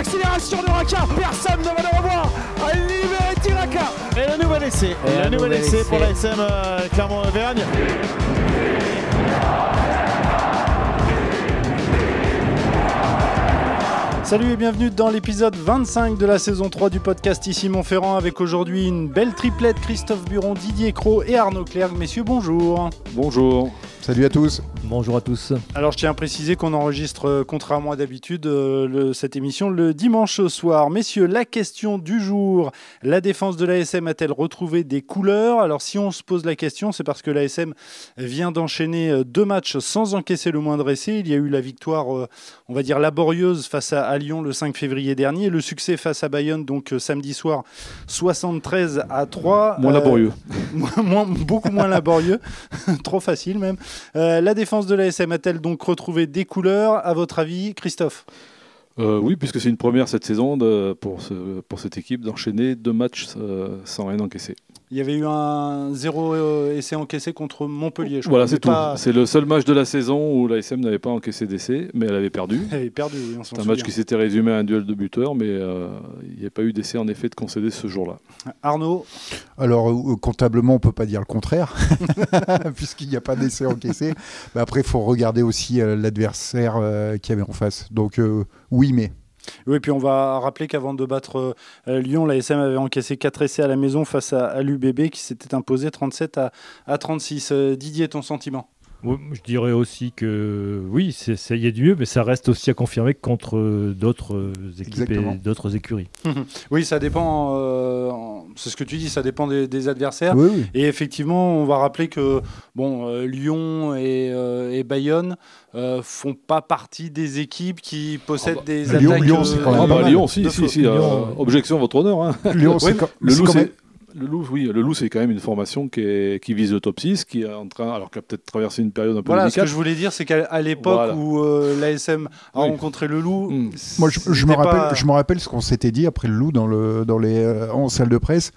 l'accélération de Raka. Personne ne va le revoir. Libéré Tiraka. Et le nouvel essai. Et le nouvel essai pour la SM euh, Clermont-Auvergne. Salut et bienvenue dans l'épisode 25 de la saison 3 du podcast Ici Montferrand avec aujourd'hui une belle triplette Christophe Buron, Didier Cros et Arnaud Clerc. Messieurs, bonjour. Bonjour. Salut à tous. Bonjour à tous. Alors je tiens à préciser qu'on enregistre, euh, contrairement à d'habitude, euh, cette émission le dimanche soir. Messieurs, la question du jour, la défense de l'ASM a-t-elle retrouvé des couleurs? Alors si on se pose la question, c'est parce que l'ASM vient d'enchaîner euh, deux matchs sans encaisser le moindre essai. Il y a eu la victoire, on va dire, laborieuse face à, Lyon le 5 février dernier, le succès face à Bayonne, donc samedi soir, 73 à 3. Moins laborieux. beaucoup moins laborieux, trop facile même. La défense de l'ASM a-t-elle donc retrouvé des couleurs, à votre avis, Christophe? Euh, oui, puisque c'est une première cette saison pour, pour cette équipe d'enchaîner deux matchs euh, sans rien encaisser. Il y avait eu un zéro euh, essai encaissé contre Montpellier. Je voilà, c'est tout. C'est le seul match de la saison où l'ASM n'avait pas encaissé d'essai, mais elle avait perdu. Elle avait perdu, oui, C'est un match qui s'était résumé à un duel de buteurs, mais il n'y a pas eu d'essai en effet de concéder ce jour-là. Arnaud Alors, comptablement, on ne peut pas dire le contraire, puisqu'il n'y a pas d'essai encaissé. Mais après, il faut regarder aussi l'adversaire qui avait en face. Donc, oui, mais. Oui, puis on va rappeler qu'avant de battre euh, Lyon, l'ASM avait encaissé 4 essais à la maison face à, l'UBB qui s'était imposé 37 à, à 36. Euh, Didier, ton sentiment? Je dirais aussi que oui, il y a du mieux, mais ça reste aussi à confirmer contre euh, d'autres euh, équipes et d'autres écuries. oui, ça dépend, euh, c'est ce que tu dis, ça dépend des, adversaires. Et effectivement, on va rappeler que bon, Lyon et, Bayonne ne font pas partie des équipes qui possèdent ah bah, des attaques. Lyon, c'est quand même pas Lyon, si, si, si, objection, votre honneur. Hein. Lyon, c'est le loup, le loup, oui, le loup, c'est quand même une formation qui, qui, vise le top 6, qui est en train, alors qu'elle a peut-être traversé une période un peu voilà, délicate. ce que je voulais dire, c'est qu'à l'époque où euh, l'ASM a rencontré le loup, hmm. moi je, me rappelle, je me rappelle ce qu'on s'était dit après le loup dans, le, dans les, euh, en salle de presse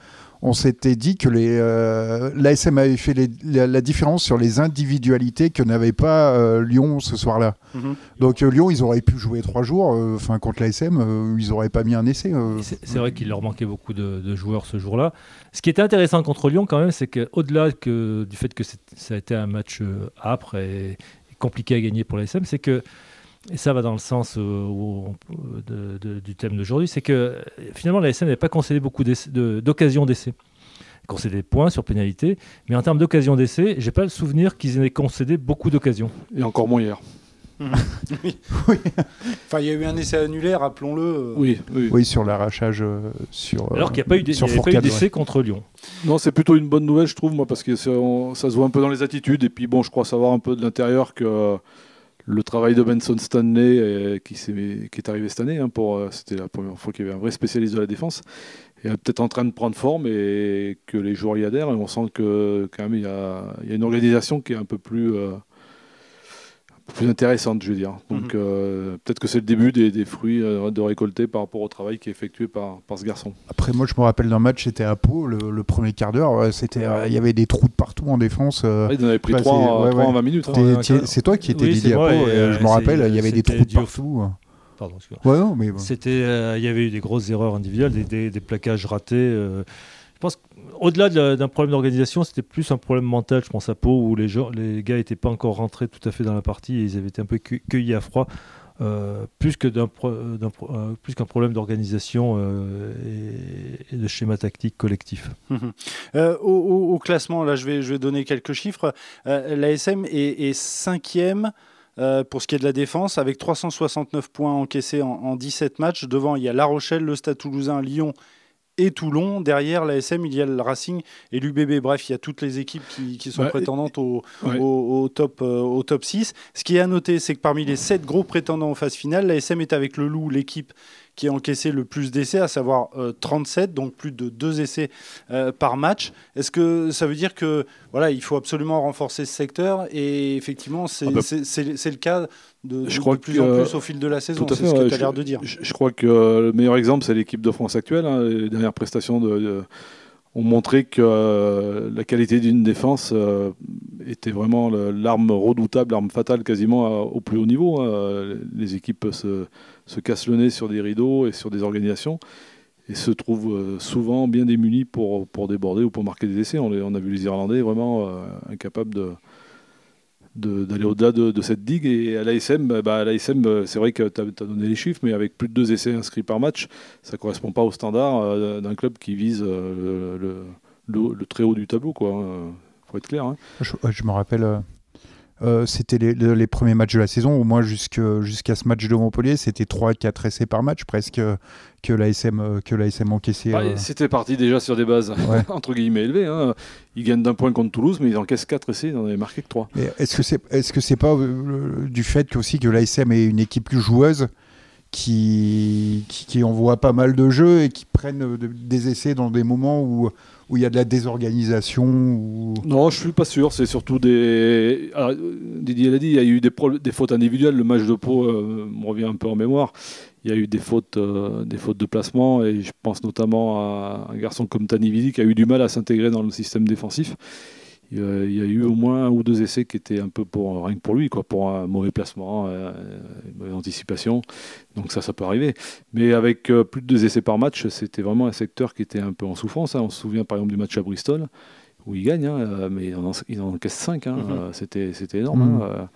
on s'était dit que euh, l'ASM avait fait la, différence sur les individualités que n'avait pas euh, Lyon ce soir-là. Mhm. Donc euh, Lyon, ils auraient pu jouer trois jours. Enfin, contre l'ASM, ils n'auraient pas mis un essai. C'est vrai qu'il leur manquait beaucoup de, joueurs ce jour-là. Ce qui était intéressant contre Lyon, quand même, c'est qu'au-delà que, du fait que ça a été un match âpre et, compliqué à gagner pour l'ASM, c'est que et ça va dans le sens du thème d'aujourd'hui, c'est que finalement la SN n'avait pas concédé beaucoup d'occasions d'essai. Concédé des points sur pénalité, mais en termes d'occasions d'essai, j'ai pas le souvenir qu'ils aient concédé beaucoup d'occasions. Et encore moins hier. oui. Enfin, il y a eu un essai annulé, rappelons-le. Oui, oui. sur l'arrachage. Euh, sur, Alors qu'il n'y a pas eu d'essai contre Lyon. Non, c'est plutôt une bonne nouvelle, je trouve, moi, parce que ça se voit un peu dans les attitudes. Et puis, bon, je crois savoir un peu de l'intérieur que le travail de Benson Stanley euh, qui, est, arrivé cette année, hein, euh, c'était la première fois qu'il y avait un vrai spécialiste de la défense, est peut-être en train de prendre forme et que les joueurs y adhèrent. Et on sent que quand même il y a, il y a une organisation qui est un peu plus euh, plus intéressante, je veux dire. Donc mhm. euh, peut-être que c'est le début des, fruits euh, de récolter par rapport au travail qui est effectué par, par ce garçon. Après, moi, je me rappelle d'un match, c'était à Pau, le, premier quart d'heure, c'était, euh, il y avait des trous de partout en défense. il en avait pris 3, en 20 minutes. Hein. c'est toi qui étais oui, à Pau, je me rappelle, il y avait des trous de partout. Pardon, ouais, il y avait eu des grosses erreurs individuelles, des, des, des plaquages ratés pense qu'au-delà d'un problème d'organisation, c'était plus un problème mental, je pense à Pau, où les, gens, les gars n'étaient pas encore rentrés tout à fait dans la partie et ils avaient été un peu cueillis à froid. Euh, d'un euh, plus qu'un problème d'organisation euh, et, de schéma tactique collectif. au, classement, là, je vais, je vais donner quelques chiffres. L'ASM est, est, cinquième. pour ce qui est de la défense, avec 369 points encaissés en, en 17 matchs. Devant, il y a La Rochelle, le Stade Toulousain, Lyon et Toulon. Derrière l'ASM, il y a le Racing et l'UBB. Bref, il y a toutes les équipes qui, sont prétendantes au, au, top, euh, au top 6. Ce qui est à noter, c'est que parmi les 7 gros prétendants en phase finale, l'ASM est avec le Loup, l'équipe qui a encaissé le plus d'essais, à savoir 37, euh, donc plus de 2 essais euh, par match. Est-ce que ça veut dire que voilà, il faut absolument renforcer ce secteur Et effectivement, c'est ah bah, le cas de, je crois plus en plus au fil de la saison. C'est ce que tu as l'air de dire. Je, crois que le meilleur exemple, c'est l'équipe de France actuelle. Hein, les dernières prestations de, ont montré que la qualité d'une défense était vraiment l'arme redoutable, l'arme fatale quasiment au plus haut niveau. Hein. Les équipes se, se, cassent le nez sur des rideaux et sur des organisations et se trouvent souvent bien démunis pour, déborder ou pour marquer des essais. On a vu les Irlandais vraiment incapables de, d'aller au-delà de, cette digue. Et à l'ASM, bah, euh, c'est vrai que tu as, donné les chiffres, mais avec plus de deux essais inscrits par match, ça ne correspond pas au standard euh, d'un club qui vise euh, le, très haut du tableau. Il hein. faut être clair. Hein. Je, me rappelle. c'était les, premiers matchs de la saison, au moins jusqu'à ce match de Montpellier, c'était 3-4 essais par match presque que l'ASM euh, que l'ASM encaissait. Bah, euh. C'était parti déjà sur des bases entre guillemets élevées. Hein. Ils gagnent d'un point contre Toulouse, mais ils encaissent 4 essais, ils n'en avaient marqué que 3. Est-ce que c'est est-ce que c'est pas euh, du fait que aussi que l'ASM est une équipe plus joueuse qui, qui, envoie pas mal de jeux et qui prennent des essais dans des moments où où il y a de la désorganisation ou... Non, je suis pas sûr. C'est surtout des. Didier l'a dit, il y a eu des, des fautes individuelles. Le match de Pau me revient un peu en mémoire il y a eu des fautes, euh, des fautes de placement et je pense notamment à un garçon comme Tanividi qui a eu du mal à s'intégrer dans le système défensif. Il y a eu au moins un ou deux essais qui étaient un peu pour rien que pour lui, quoi, pour un mauvais placement, euh, une mauvaise anticipation. Donc ça, ça peut arriver. Mais avec euh, plus de deux essais par match, c'était vraiment un secteur qui était un peu en souffrance. Hein. On se souvient par exemple du match à Bristol où il gagne, hein, mais il en, encaisse 5. Hein. Mm-hmm. C'était, c'était énorme. Mm-hmm.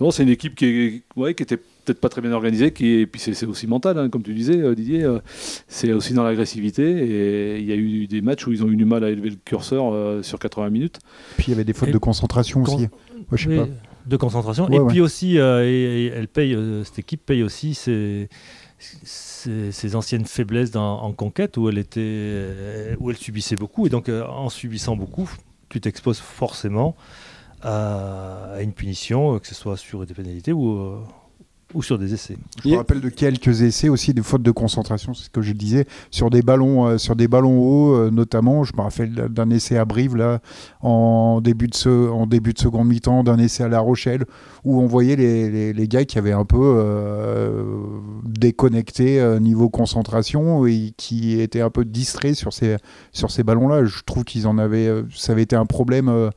Non, c'est une équipe qui, ouais, qui était peut-être pas très bien organisée, qui et puis c'est aussi mental, hein, comme tu disais, euh, Didier. Euh, c'est aussi dans l'agressivité. Et il y a eu des matchs où ils ont eu du mal à élever le curseur euh, sur 80 minutes. Puis il y avait des fautes de concentration aussi. je sais pas. De concentration. et puis aussi, elle paye, cette équipe paye aussi ses, ses, anciennes faiblesses en conquête où elle, était, où elle subissait beaucoup. Et donc, en subissant beaucoup, tu t'exposes forcément à, une punition, euh, que ce soit sur des pénalités ou, euh, ou sur des essais. Je me rappelle de quelques essais aussi, des fautes de concentration, c'est ce que je disais, sur des ballons, euh, sur des ballons hauts notamment. Je me rappelle d'un essai à Brive là, en début de, ce, en début de seconde mi-temps, d'un essai à La Rochelle, où on voyait les, les, les gars qui avaient un peu déconnecté niveau concentration et qui étaient un peu distraits sur ces, sur ces ballons-là. Je trouve qu'ils en avaient, ça avait été un problème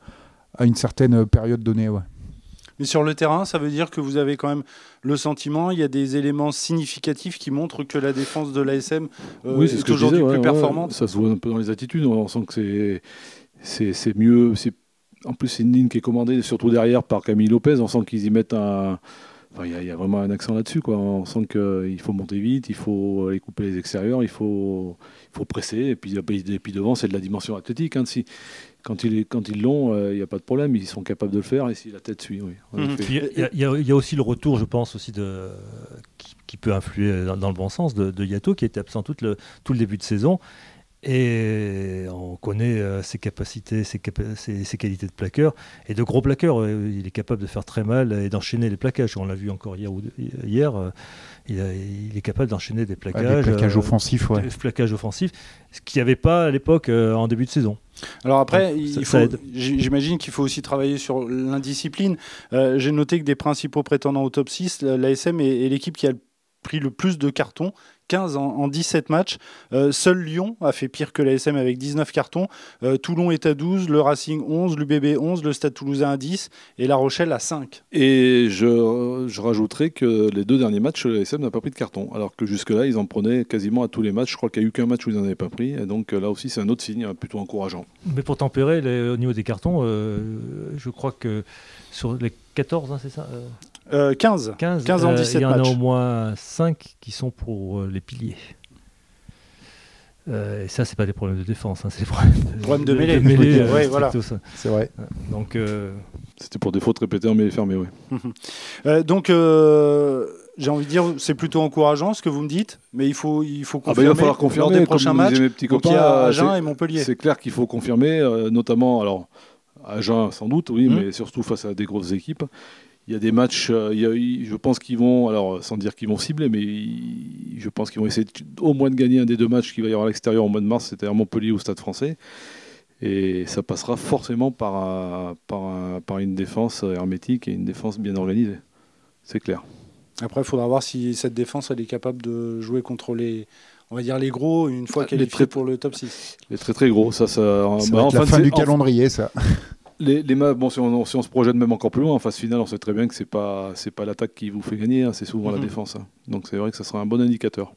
à une certaine période donnée. Ouais. Mais sur le terrain, ça veut dire que vous avez quand même le sentiment, il y a des éléments significatifs qui montrent que la défense de l'ASM euh, oui, est, aujourd'hui plus performante. ça se voit un peu dans les attitudes, on sent que c'est, c'est, mieux. En plus, c'est une ligne qui est commandée surtout derrière par Camille Lopez, on sent qu'ils y mettent un... Il y, a vraiment un accent là-dessus. On sent qu'il faut monter vite, il faut aller couper les extérieurs, il faut, il faut presser. Et puis, et puis devant, c'est de la dimension athlétique. Hein. Si, quand, ils l'ont, il euh, n'y a pas de problème, ils sont capables de le faire et si la tête suit, oui. Mhm. Il y, y, a aussi le retour, je pense, aussi de, qui, peut influer dans, le bon sens, de, de, Yato, qui était absent tout le, tout le début de saison. Et on connaît euh, ses capacités, ses, ses, qualités de plaqueur. Et de gros plaqueurs, euh, il est capable de faire très mal et d'enchaîner les plaquages. On l'a vu encore hier. hier il, est capable d'enchaîner des plaquages. des plaquages offensifs, ouais. Des plaquages offensifs, ce qu'il n'y avait pas à l'époque en début de saison. Alors après, j'imagine qu'il faut aussi travailler sur l'indiscipline. Euh, j'ai noté que des principaux prétendants au top 6, l'ASM est, est l'équipe qui a pris le plus de cartons, 15 en, 17 matchs. Euh, seul Lyon a fait pire que l'ASM avec 19 cartons. Euh, Toulon est à 12, le Racing 11, l'UBB 11, le Stade Toulousain à 10 et La Rochelle à 5. Et je, je rajouterai que les deux derniers matchs, l'ASM n'a pas pris de carton, alors que jusque-là, ils en prenaient quasiment à tous les matchs. Je crois qu'il n'y a eu qu'un match où ils n'en avaient pas pris. Et donc là aussi, c'est un autre signe hein, plutôt encourageant. Mais pour tempérer, au niveau des cartons, euh, je crois que sur les 14, hein, c'est ça 15. 15. 15 en 17 Il y en a au moins 5 qui sont pour euh, les piliers. Euh, et ça, c'est pas des problèmes de défense, hein, c'est des problèmes de, de, mêlée. De mêlée ouais, voilà. C'est vrai. Donc, euh... C'était pour des fautes répétées en mêlée fermée, oui. euh, donc, euh, j'ai envie de dire, c'est plutôt encourageant ce que vous me dites, mais il faut, il faut confirmer ah bah il va falloir confirmer lors des prochains matchs. Mes petits copains, il y a Agen et Montpellier. C'est clair qu'il faut confirmer, notamment, alors, Agen sans doute, oui, mmh. mais surtout face à des grosses équipes il y a des matchs, euh, je pense qu'ils vont, alors sans dire qu'ils vont cibler, mais je pense qu'ils vont essayer au moins de gagner un des deux matchs qu'il va y avoir à l'extérieur au mois de mars, c'est-à-dire Montpellier ou Stade français. Et ça passera forcément par, par, par une défense hermétique et une défense bien organisée. C'est clair. Après, il faudra voir si cette défense elle est capable de jouer contre les, on va dire les gros une fois qu'elle est pour le top 6. Les très très gros, ça, ça. Bah, la fin du calendrier, ça. Les, les bon, si on, se projette même encore plus loin, en phase finale, on sait très bien que c'est pas c'est pas l'attaque qui vous fait gagner, hein, c'est souvent la mhm. défense. Hein. Donc c'est vrai que ça sera un bon indicateur.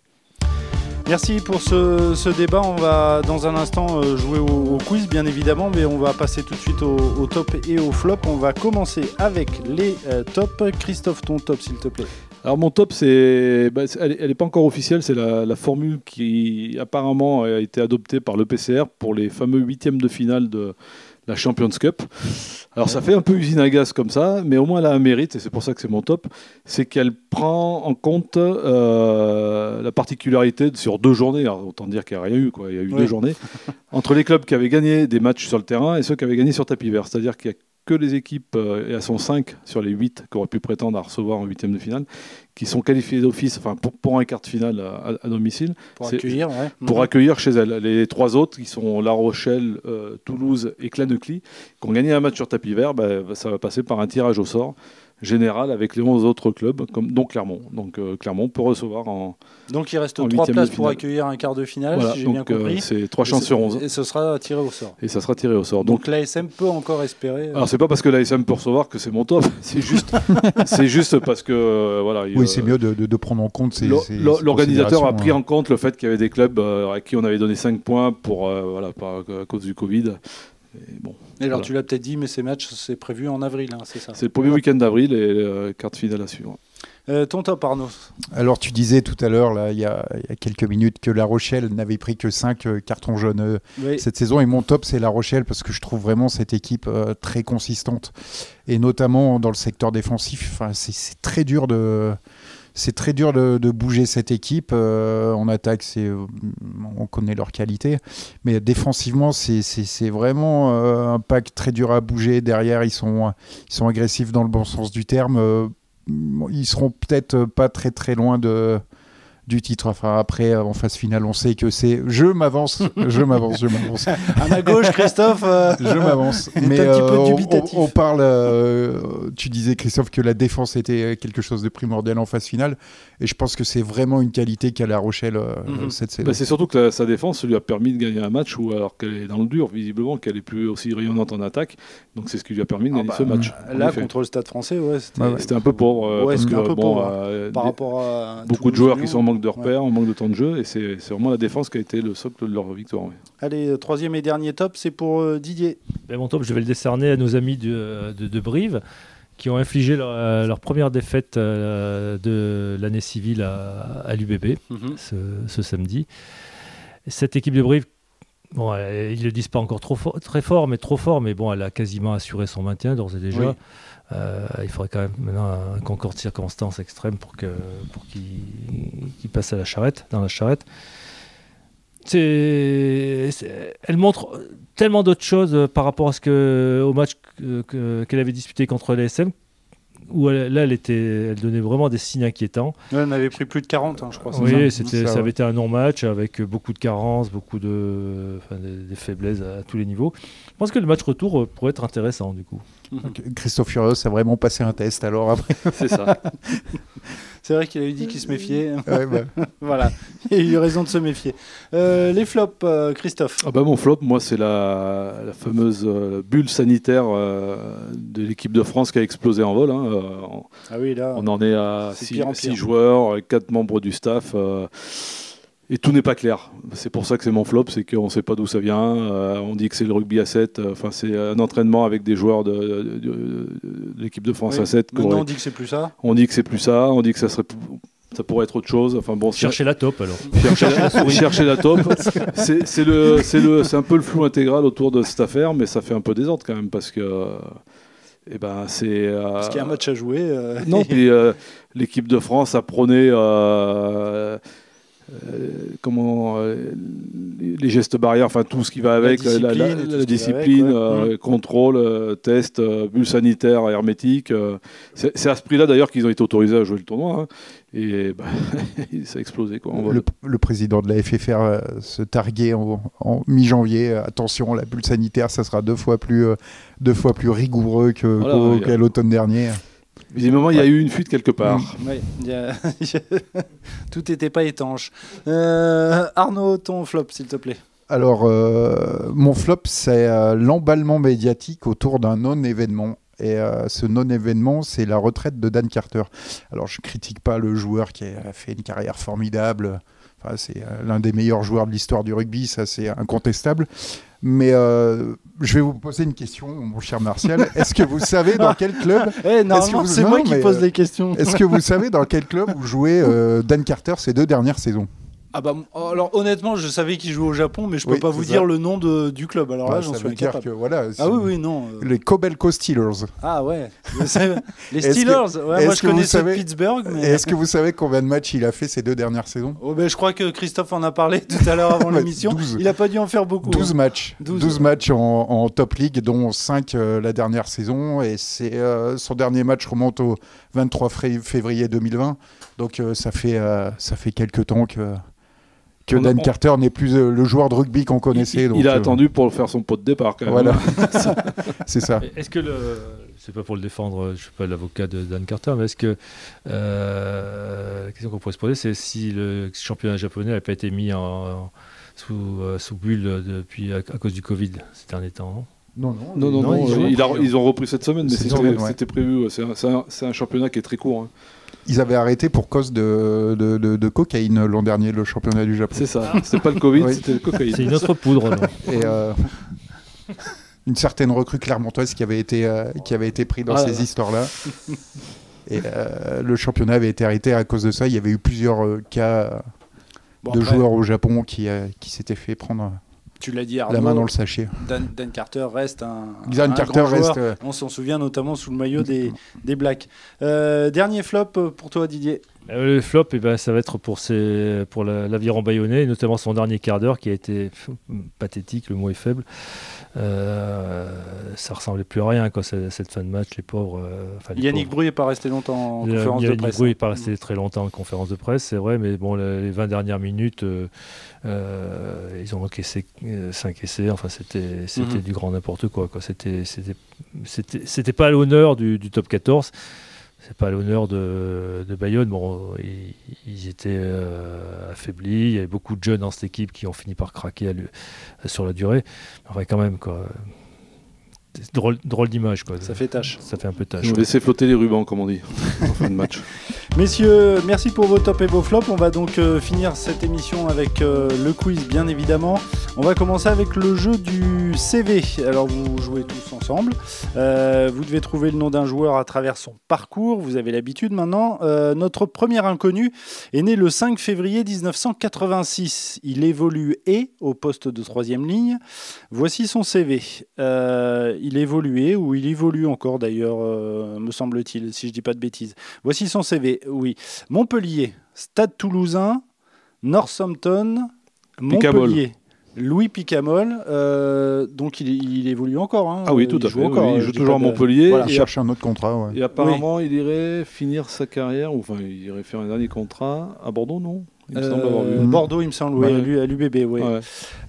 Merci pour ce, débat. On va dans un instant euh, jouer au, quiz, bien évidemment, mais on va passer tout de suite au, top et au flop. On va commencer avec les euh, tops. Christophe, ton top, s'il te plaît. Alors mon top, c'est, bah, elle n'est pas encore officielle, c'est la, la, formule qui apparemment a été adoptée par le PCR pour les fameux huitièmes de finale de, la Champions Cup. Alors ça fait un peu usine à gaz comme ça, mais au moins elle a un mérite, et c'est pour ça que c'est mon top, c'est qu'elle prend en compte euh, la particularité sur deux journées, autant dire qu'il n'y a rien eu, quoi. il y a eu deux journées, entre les clubs qui avaient gagné des matchs sur le terrain et ceux qui avaient gagné sur tapis vert. C'est-à-dire qu'il y a que les équipes, euh, et elles sont 5 sur les 8 qui auraient pu prétendre à recevoir en huitième de finale, qui sont qualifiées d'office enfin, pour, un quart de finale à, domicile. Pour accueillir, Pour mhm. accueillir chez elles. Les trois autres, qui sont La Rochelle, euh, Toulouse et Clanecly, qui ont gagné un match sur tapis vert, ben, ça va passer par un tirage au sort général avec les 11 autres clubs, comme, dont Clermont. Donc euh, Clermont peut recevoir en. Donc il reste 3 places pour accueillir un quart de finale, si j'ai bien compris. c'est 3 chances sur 11. Et ce sera tiré au sort. Et ça sera tiré au sort. Donc, donc l'ASM peut encore espérer. Alors c'est pas parce que l'ASM peut recevoir que c'est mon top, c'est juste, c'est juste parce que. Euh, voilà, oui, c'est mieux de, de, prendre en compte ces. L'organisateur a pris en compte le fait qu'il y avait des clubs euh, à qui on avait donné 5 points pour, voilà, à cause du Covid. Et bon, alors tu l'as peut-être dit, mais ces matchs, c'est prévu en avril, hein, c'est ça C'est le premier week-end d'avril et euh, carte finale à suivre. Euh, ton top, Arnaud Alors, tu disais tout à l'heure, là, il y, a, quelques minutes, que La Rochelle n'avait pris que 5 euh, cartons jaunes cette saison. Et mon top, c'est La Rochelle, parce que je trouve vraiment cette équipe très consistante. Et notamment dans le secteur défensif, c'est très dur de c'est très dur de, bouger cette équipe. Euh, en attaque, euh, on connaît leur qualité, mais défensivement, c'est vraiment euh, un pack très dur à bouger. Derrière, ils sont, ils sont agressifs dans le bon sens du terme. ils seront peut-être pas très très loin de, du titre. Enfin, après, en phase finale, on sait que c'est. Je m'avance, je m'avance, je m'avance. à ma gauche, Christophe. Euh, je m'avance. Mais un petit peu euh. On, parle. Euh, tu disais, Christophe, que la défense était quelque chose de primordial en phase finale. Et je pense que c'est vraiment une qualité qu'a La Rochelle mhm. cette saison. Bah, c'est surtout que sa défense lui a permis de gagner un match où, alors qu'elle est dans le dur, visiblement, qu'elle est plus aussi rayonnante en attaque. Donc, c'est ce qui lui a permis de ah gagner bah, ce match. Là, contre le Stade français, ouais, c'était un peu pauvre. Ouais, un peu pauvre. par rapport à. Beaucoup de joueurs qui sont manque de repères, on manque de temps de jeu, et c'est vraiment la défense qui a été le socle de leur victoire. Allez, euh, troisième et dernier top, c'est pour euh, Didier. Ben, mon top, je vais le décerner à nos amis de, de, Brive, qui ont infligé leur, euh, première défaite de l'année civile à, l'UBB mhm. ce, samedi. Cette équipe de Brive, bon, ils ne le disent pas encore trop très fort, mais trop fort, mais bon, elle a quasiment assuré son maintien d'ores et déjà. Euh, il faudrait quand même maintenant un concours de circonstances extrêmes pour qu'il pour passe à la charrette, dans la charrette. elle montre tellement d'autres choses par rapport à ce que, au match qu'elle avait disputé contre l'ASM où là, elle, était, elle donnait vraiment des signes inquiétants. elle en avait pris plus de 40, hein, je crois. Oui, c'était, ça, avait été un non-match avec beaucoup de carences, beaucoup de, des, faiblesses à, tous les niveaux. Je pense que le match retour euh, pourrait être intéressant, du coup. Christophe Furios a vraiment passé un test alors après. C'est ça. C'est vrai qu'il avait dit qu'il se méfiait. Bah. voilà, il a eu raison de se méfier. Euh, les flops, euh, Christophe ah bah Mon flop, moi, c'est la, fameuse euh, bulle sanitaire de l'équipe de France qui a explosé en vol. Hein, ah oui, là, on en est à 6 joueurs, 4 membres du staff. Et tout n'est pas clair. C'est pour ça que c'est mon flop, c'est qu'on ne sait pas d'où ça vient. on dit que c'est le rugby à 7. Enfin, c'est un entraînement avec des joueurs de, l'équipe de France à 7. Maintenant, on dit que c'est plus ça. On dit que c'est plus ça. On dit que ça serait ça pourrait être autre chose. Enfin bon, chercher la top alors. Chercher la, top. C'est le, c'est un peu le flou intégral autour de cette affaire, mais ça fait un peu désordre quand même parce que. Eh ben, c'est. Euh, parce qu'il y a un match à jouer. Euh, non, puis euh, l'équipe de France a prôné euh, comment euh, les gestes barrières, enfin tout ce qui va avec, la discipline, euh, contrôle, test, bulle sanitaire hermétique. c'est à ce prix-là d'ailleurs qu'ils ont été autorisés à jouer le tournoi. Hein. et bah, ça a explosé. Quoi, le, président de la FFR se targuait en, mi-janvier. Attention, la bulle sanitaire, ça sera deux fois plus, deux fois plus rigoureux qu'à l'automne dernier. Visiblement, il y a eu une fuite quelque part. Tout n'était pas étanche. Euh, Arnaud, ton flop, s'il te plaît. Alors, euh, mon flop, c'est euh, l'emballement médiatique autour d'un non-événement. Et ce non-événement, c'est la retraite de Dan Carter. Alors, je critique pas le joueur qui a fait une carrière formidable. Enfin, c'est l'un des meilleurs joueurs de l'histoire du rugby, ça c'est incontestable. Mais euh, je vais vous poser une question, mon cher Martial. Est-ce que vous savez dans quel club eh, c'est moi qui pose les questions. Est-ce que vous savez dans quel club vous jouez euh, Dan Carter ces deux dernières saisons? Ah bah, alors honnêtement, je savais qu'il jouait au Japon, mais je peux pas vous dire le nom de, du club. Alors là, bah, j'en suis incapable. Que, voilà, ah oui, oui, non. Euh. Les Kobelco Steelers. Ah ouais. les Steelers. Ouais, moi, je connais savez... Pittsburgh. Mais... Est-ce que vous savez combien de matchs il a fait ces deux dernières saisons? Oh, ben, Je crois que Christophe en a parlé tout à l'heure avant l'émission. Il a pas dû en faire beaucoup. 12 hein. matchs. 12, matchs en, top league, dont 5 euh, la dernière saison. Et c'est euh, son dernier match remonte au 23 février 2020. Donc ça fait ça fait quelques temps que que Dan Carter n'est plus euh, le joueur de rugby qu'on connaissait. Il, a euh, attendu pour faire son pot de départ. Quand même. Voilà, c'est ça. Est-ce que le, c'est pas pour le défendre, je suis pas l'avocat de Dan Carter, mais est-ce que euh, la question qu'on pourrait se poser, c'est si le championnat japonais n'avait pas été mis en, sous, sous, bulle depuis à, cause du Covid ces derniers temps. Non, non, non, non, ils, ont repris cette semaine, mais c'était prévu. C'est un, championnat qui est très court. Hein. Ils avaient arrêté pour cause de, de, de, cocaïne l'an dernier, le championnat du Japon. C'est ça, c'est pas le Covid, c'était le cocaïne. C'est une autre poudre. Et euh, une certaine recrue clermontoise qui avait été, euh, qui avait été prise dans ah ces histoires-là. Et euh, le championnat avait été arrêté à cause de ça. Il y avait eu plusieurs cas de joueurs au Japon qui, qui s'étaient fait prendre tu l'as dit, Arnaud, la main dans le sachet. Dan, Carter reste un, Dan Carter reste, joueur. On s'en souvient notamment sous le maillot des, des Blacks. Euh, dernier flop pour toi, Didier euh, le flop, eh ben, ça va être pour, ses, pour l'aviron bayonnais, notamment son dernier quart d'heure qui a été pathétique, le mot est faible. Euh, ça ressemblait plus à rien quoi, cette fin de match, les pauvres. Euh, Yannick Bru n'est pas resté longtemps en conférence de presse. Yannick Bru n'est pas resté très longtemps en conférence de presse, c'est vrai, mais bon, les 20 dernières minutes, ils ont encaissé 5 essais, enfin c'était c'était mhm. du grand n'importe quoi. quoi. C'était c'était pas l'honneur du, du top 14 c'est pas l'honneur de, de, Bayonne. Bon, ils, étaient euh, affaiblis. Il y avait beaucoup de jeunes dans cette équipe qui ont fini par craquer sur la durée. Enfin, quand même, quoi. Drôle, drôle d'image, quoi. Ça fait tâche. Ça fait un peu tâche. Laisser flotter les rubans, comme on dit, en fin de match. Messieurs, merci pour vos tops et vos flops. On va donc euh, finir cette émission avec euh, le quiz, bien évidemment. On va commencer avec le jeu du CV. Alors, vous jouez tous ensemble. Euh, vous devez trouver le nom d'un joueur à travers son parcours. Vous avez l'habitude maintenant. notre premier inconnu est né le 5 février 1986. Il évolue et au poste de troisième ligne. Voici son CV. Il évoluait, ou il évolue encore d'ailleurs, me semble-t-il, si je dis pas de bêtises. Voici son CV, oui. Montpellier, Stade Toulousain, Northampton, Montpellier. Louis Picamol, euh, donc il, évolue encore. Hein. ah oui, tout à fait. il joue toujours à Montpellier. il cherche un autre contrat. Et apparemment, il irait finir sa carrière, ou enfin, il irait faire un dernier contrat à Bordeaux, non? Euh, Bordeaux, il me semble, oui, à l'UBB. Oui.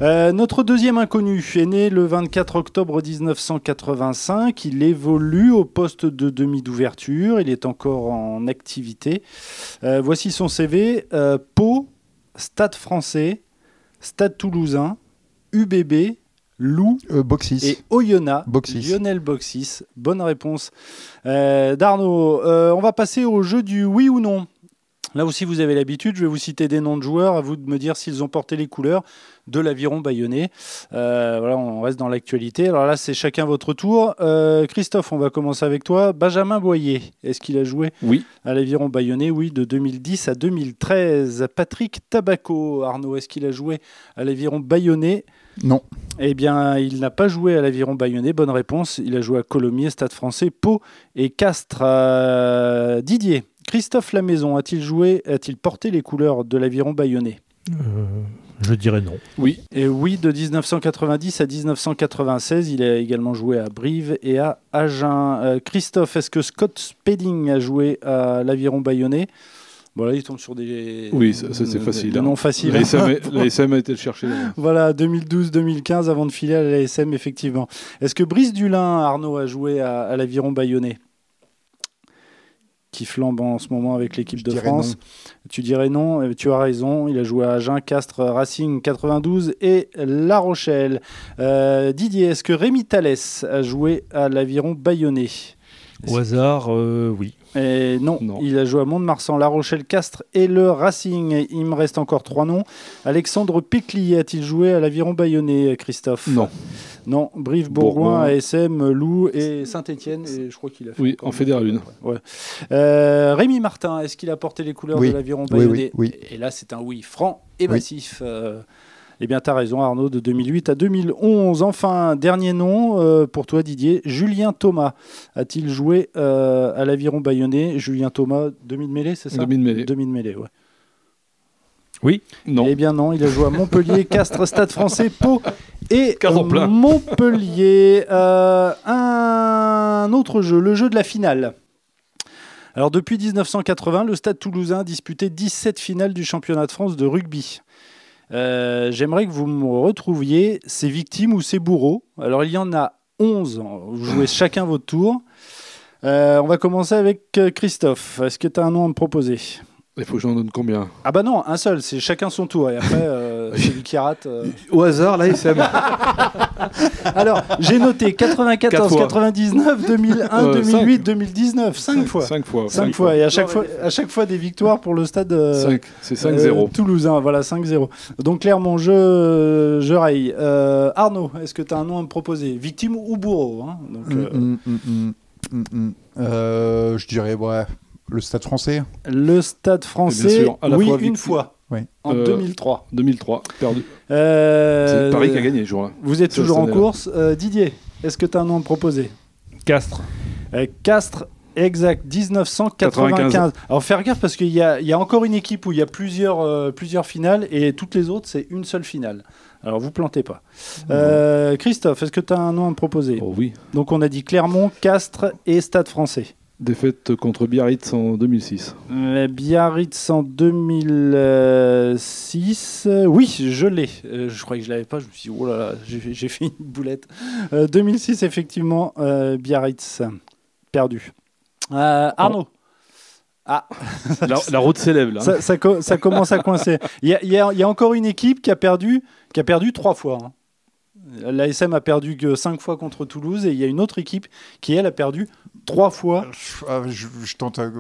Euh, notre deuxième inconnu est né le 24 octobre 1985. Il évolue au poste de demi d'ouverture. Il est encore en activité. Euh, voici son CV Pau, Stade français, Stade toulousain, UBB, Lou Boxis. et Oyonnax. Lionel Boxis. Bonne réponse d'Arnaud. on va passer au jeu du oui ou non. Là aussi, vous avez l'habitude, je vais vous citer des noms de joueurs, à vous de me dire s'ils ont porté les couleurs de l'aviron bayonnais. Euh, voilà, on reste dans l'actualité. Alors là, c'est chacun votre tour. Euh, Christophe, on va commencer avec toi. Benjamin Boyer, est-ce qu'il a joué Oui. À l'aviron bayonnais, oui, de 2010 à 2013. Patrick Tabaco, Arnaud, est-ce qu'il a joué à l'aviron bayonnais? Non. Eh bien, il n'a pas joué à l'aviron bayonnais. Bonne réponse. Il a joué à Colomiers, Stade français, Pau et Castres. Euh, Didier, Christophe Lamaison a-t-il joué, a-t-il porté les couleurs de l'aviron bayonnais? Euh, Je dirais non. Oui. Et oui, de 1990 à 1996, il a également joué à Brive et à Agen. Euh, Christophe, est-ce que Scott Spedding a joué à l'aviron bayonnais? Bon, là, il tombe sur des. Oui, ça, c'est facile. Des hein. noms faciles. L'ASM a été le chercher. voilà, 2012-2015 avant de filer à l'ASM, effectivement. Est-ce que Brice Dulin, Arnaud, a joué à, à l'aviron bayonnais? Qui flambe en ce moment avec l'équipe de France. Tu dirais non, tu as raison. Il a joué à Agen, Castres, Racing 92 et La Rochelle. Didier, est-ce que Rémi Thalès a joué à l'aviron bayonnais? Au hasard, oui. Et non, il a joué à Mont-de-Marsan, La Rochelle, Castres et le Racing. Il me reste encore trois noms. Alexandre Pécli a-t-il joué à l'Aviron Bayonnais, Christophe? Non. Non, Brive, Bourgoin, ASM, Loup et Saint-Etienne. Et je crois qu'il a fait. Oui, en Fédéral 1. Ouais. Euh, Rémi Martin, est-ce qu'il a porté les couleurs de l'Aviron Bayonnais oui, oui, Et là, c'est un oui franc et massif. Euh, eh bien, tu as raison, Arnaud, de 2008 à 2011. Enfin, dernier nom euh, pour toi, Didier. Julien Thomas a-t-il joué euh, à l'Aviron Bayonnais? Julien Thomas, demi de mêlée, c'est ça? Demi de mêlée. Demi de mêlée, ouais. Oui, non. Eh bien non, il a joué à Montpellier, Castres, Stade français, Pau et Montpellier. Euh, un autre jeu, le jeu de la finale. Alors depuis 1980, le Stade toulousain a disputé 17 finales du championnat de France de rugby. Euh, j'aimerais que vous me retrouviez ces victimes ou ces bourreaux. Alors il y en a 11, vous jouez chacun votre tour. Euh, on va commencer avec Christophe. Est-ce que tu as un nom à me proposer? Il faut que j'en donne combien? Ah bah non, un seul, c'est chacun son tour. Et après, euh, c'est lui qui rate. Euh. Au hasard, là, SM. Alors, j'ai noté 94, 99, 2001, 2008, 2019. 5 fois. 5 fois. 5 fois. Et à chaque, fois, à chaque fois, des victoires pour le stade euh, c'est 5-0. toulousain. Voilà, 5-0. Donc, clairement, je, je raille. Arnaud, est-ce que tu as un nom à me proposer? Victime ou bourreau hein Donc, mm, mm, mm, Je dirais, ouais. Le Stade français Le Stade français, oui, une fois. En 2003. 2003, euh, perdu. Euh, c'est Paris qui a gagné ce jour-là. Vous êtes toujours en course. Euh, Didier, est-ce que tu as un nom à proposer? Castres. Castres, exact, 1995. Alors faire gaffe parce qu'il y, y a, encore une équipe où il y a plusieurs, plusieurs finales et toutes les autres, c'est une seule finale. Alors vous plantez pas. Christophe, est-ce que tu as un nom à me proposer? Oh, Oui. Donc on a dit Clermont, Castres et Stade français. Défaite contre Biarritz en 2006. Euh, Biarritz en 2006. oui, je l'ai. Euh, je croyais que je l'avais pas. Je me suis dit, oh là là, j'ai fait une boulette. 2006, euh, effectivement, Biarritz. Perdu. Arnaud. Ah. La, route s'élève là. Ça, ça, commence à coincer. Il y, y, a, encore une équipe qui a perdu, qui a perdu trois fois. Hein. L'ASM a perdu que 5 fois contre Toulouse et il y a une autre équipe qui, elle, a perdu 3 fois. Ah, je, tente à...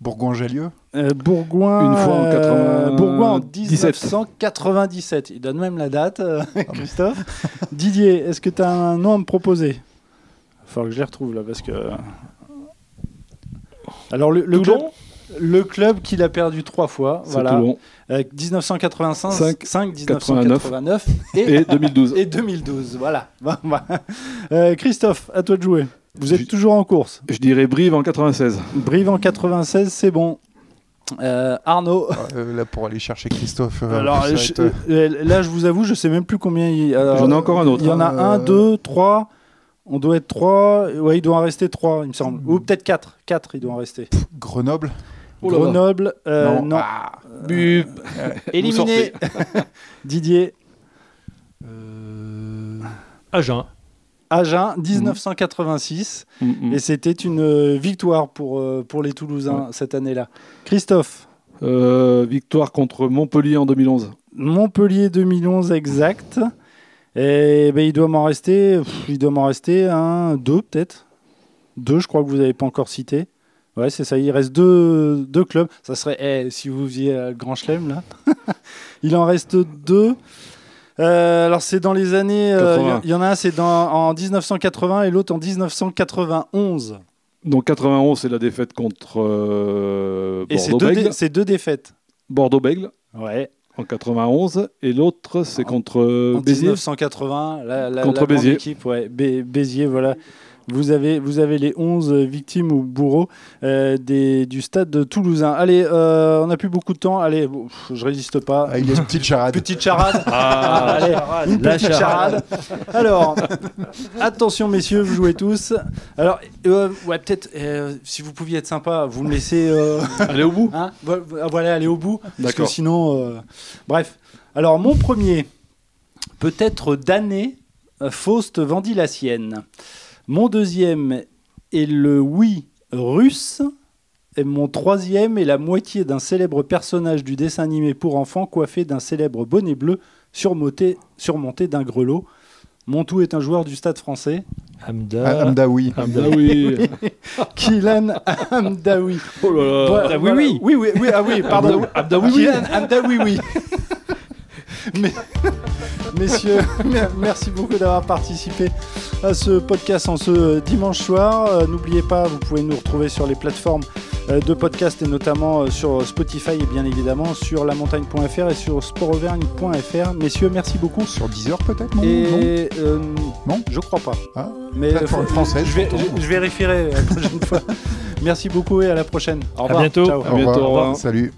Bourgoin-Jallieu euh, Bourgoin, Une fois en 80... Bourgoin en 1997. Il donne même la date, euh, ah, Christophe. Didier, est-ce que tu as un nom à me proposer? Il faut que je les retrouve là parce que. Alors, le, le club, le club qu'il a perdu trois fois. Voilà. 1985, 5, 1989 et, 2012. Et 2012, voilà. Euh, Christophe, à toi de jouer. Vous êtes toujours en course. Je dirais Brive en 96. Brive en 96, c'est bon. Euh, Arnaud. Ah, euh, là, pour aller chercher Christophe. Alors, là, je vous avoue, je sais même plus combien il y a. J'en ai encore un autre. Il y en a un, deux, trois. On doit être trois. Ouais, il doit en rester trois, il me semble. Ou peut-être quatre. Quatre, il doit en rester. Grenoble Grenoble, euh, non. Ah, euh, éliminé. Didier. Euh... Agen. Agen, 1986. Mm, mm. Et c'était une victoire pour, pour les Toulousains cette année-là. Christophe. victoire contre Montpellier en 2011. Montpellier 2011, exact. Et ben, il doit m'en rester, il doit m'en rester un, deux peut-être. Deux, je crois que vous n'avez pas encore cité. Ouais, c'est ça. Il reste deux, deux clubs. Ça serait, eh, si vous faisiez le Grand Chelem, là. il en reste deux. Euh, alors, c'est dans les années. Euh, il y, en a un, c'est en 1980 et l'autre en 1991. Donc, 91, c'est la défaite contre euh, Bordeaux-Bègle. c'est deux, défaites. Bordeaux-Bègle. Ouais. En 91 et l'autre c'est contre en Béziers. 1980, la, la, contre Béziers. Équipe, ouais. Béziers, voilà. Vous avez, vous avez les 11 victimes ou bourreaux euh, des, du stade de Toulousain. Allez, euh, on n'a plus beaucoup de temps. Allez, je résiste pas. Ah, il y a une petite charade. petite charade. Ah, allez, une petite charade. Alors, attention messieurs, vous jouez tous. Alors, euh, ouais, peut-être, si vous pouviez être sympa, vous me laissez... aller au bout hein Voilà, aller au bout. Parce que sinon... bref. Alors, mon premier, peut-être d'année, Faust vendit la sienne. Mon deuxième est le oui russe. mon troisième est la moitié d'un célèbre personnage du dessin animé pour enfants coiffé d'un célèbre bonnet bleu surmonté, surmonté d'un grelot. Montou est un joueur du stade français. Hamda. Hamdaoui. Hamdaoui. Kylan Hamdaoui. Oh là là. oui, oui. Oui, oui, oui, ah oui, pardon. Hamdaoui. Kylan Hamdaoui, oui. Mais, messieurs, merci beaucoup d'avoir participé à ce podcast en ce dimanche soir. Euh, n'oubliez pas, vous pouvez nous retrouver sur les plateformes euh, de podcast et notamment euh, sur Spotify et bien évidemment sur lamontagne.fr et sur sportauvergne.fr. Messieurs, merci beaucoup. Sur 10 heures peut-être non, et, non, Je crois pas. Ah, Mais française. Je, je, vérifierai la prochaine fois. Merci beaucoup et à la prochaine. Au revoir. À bientôt. À bientôt. Au revoir. Salut.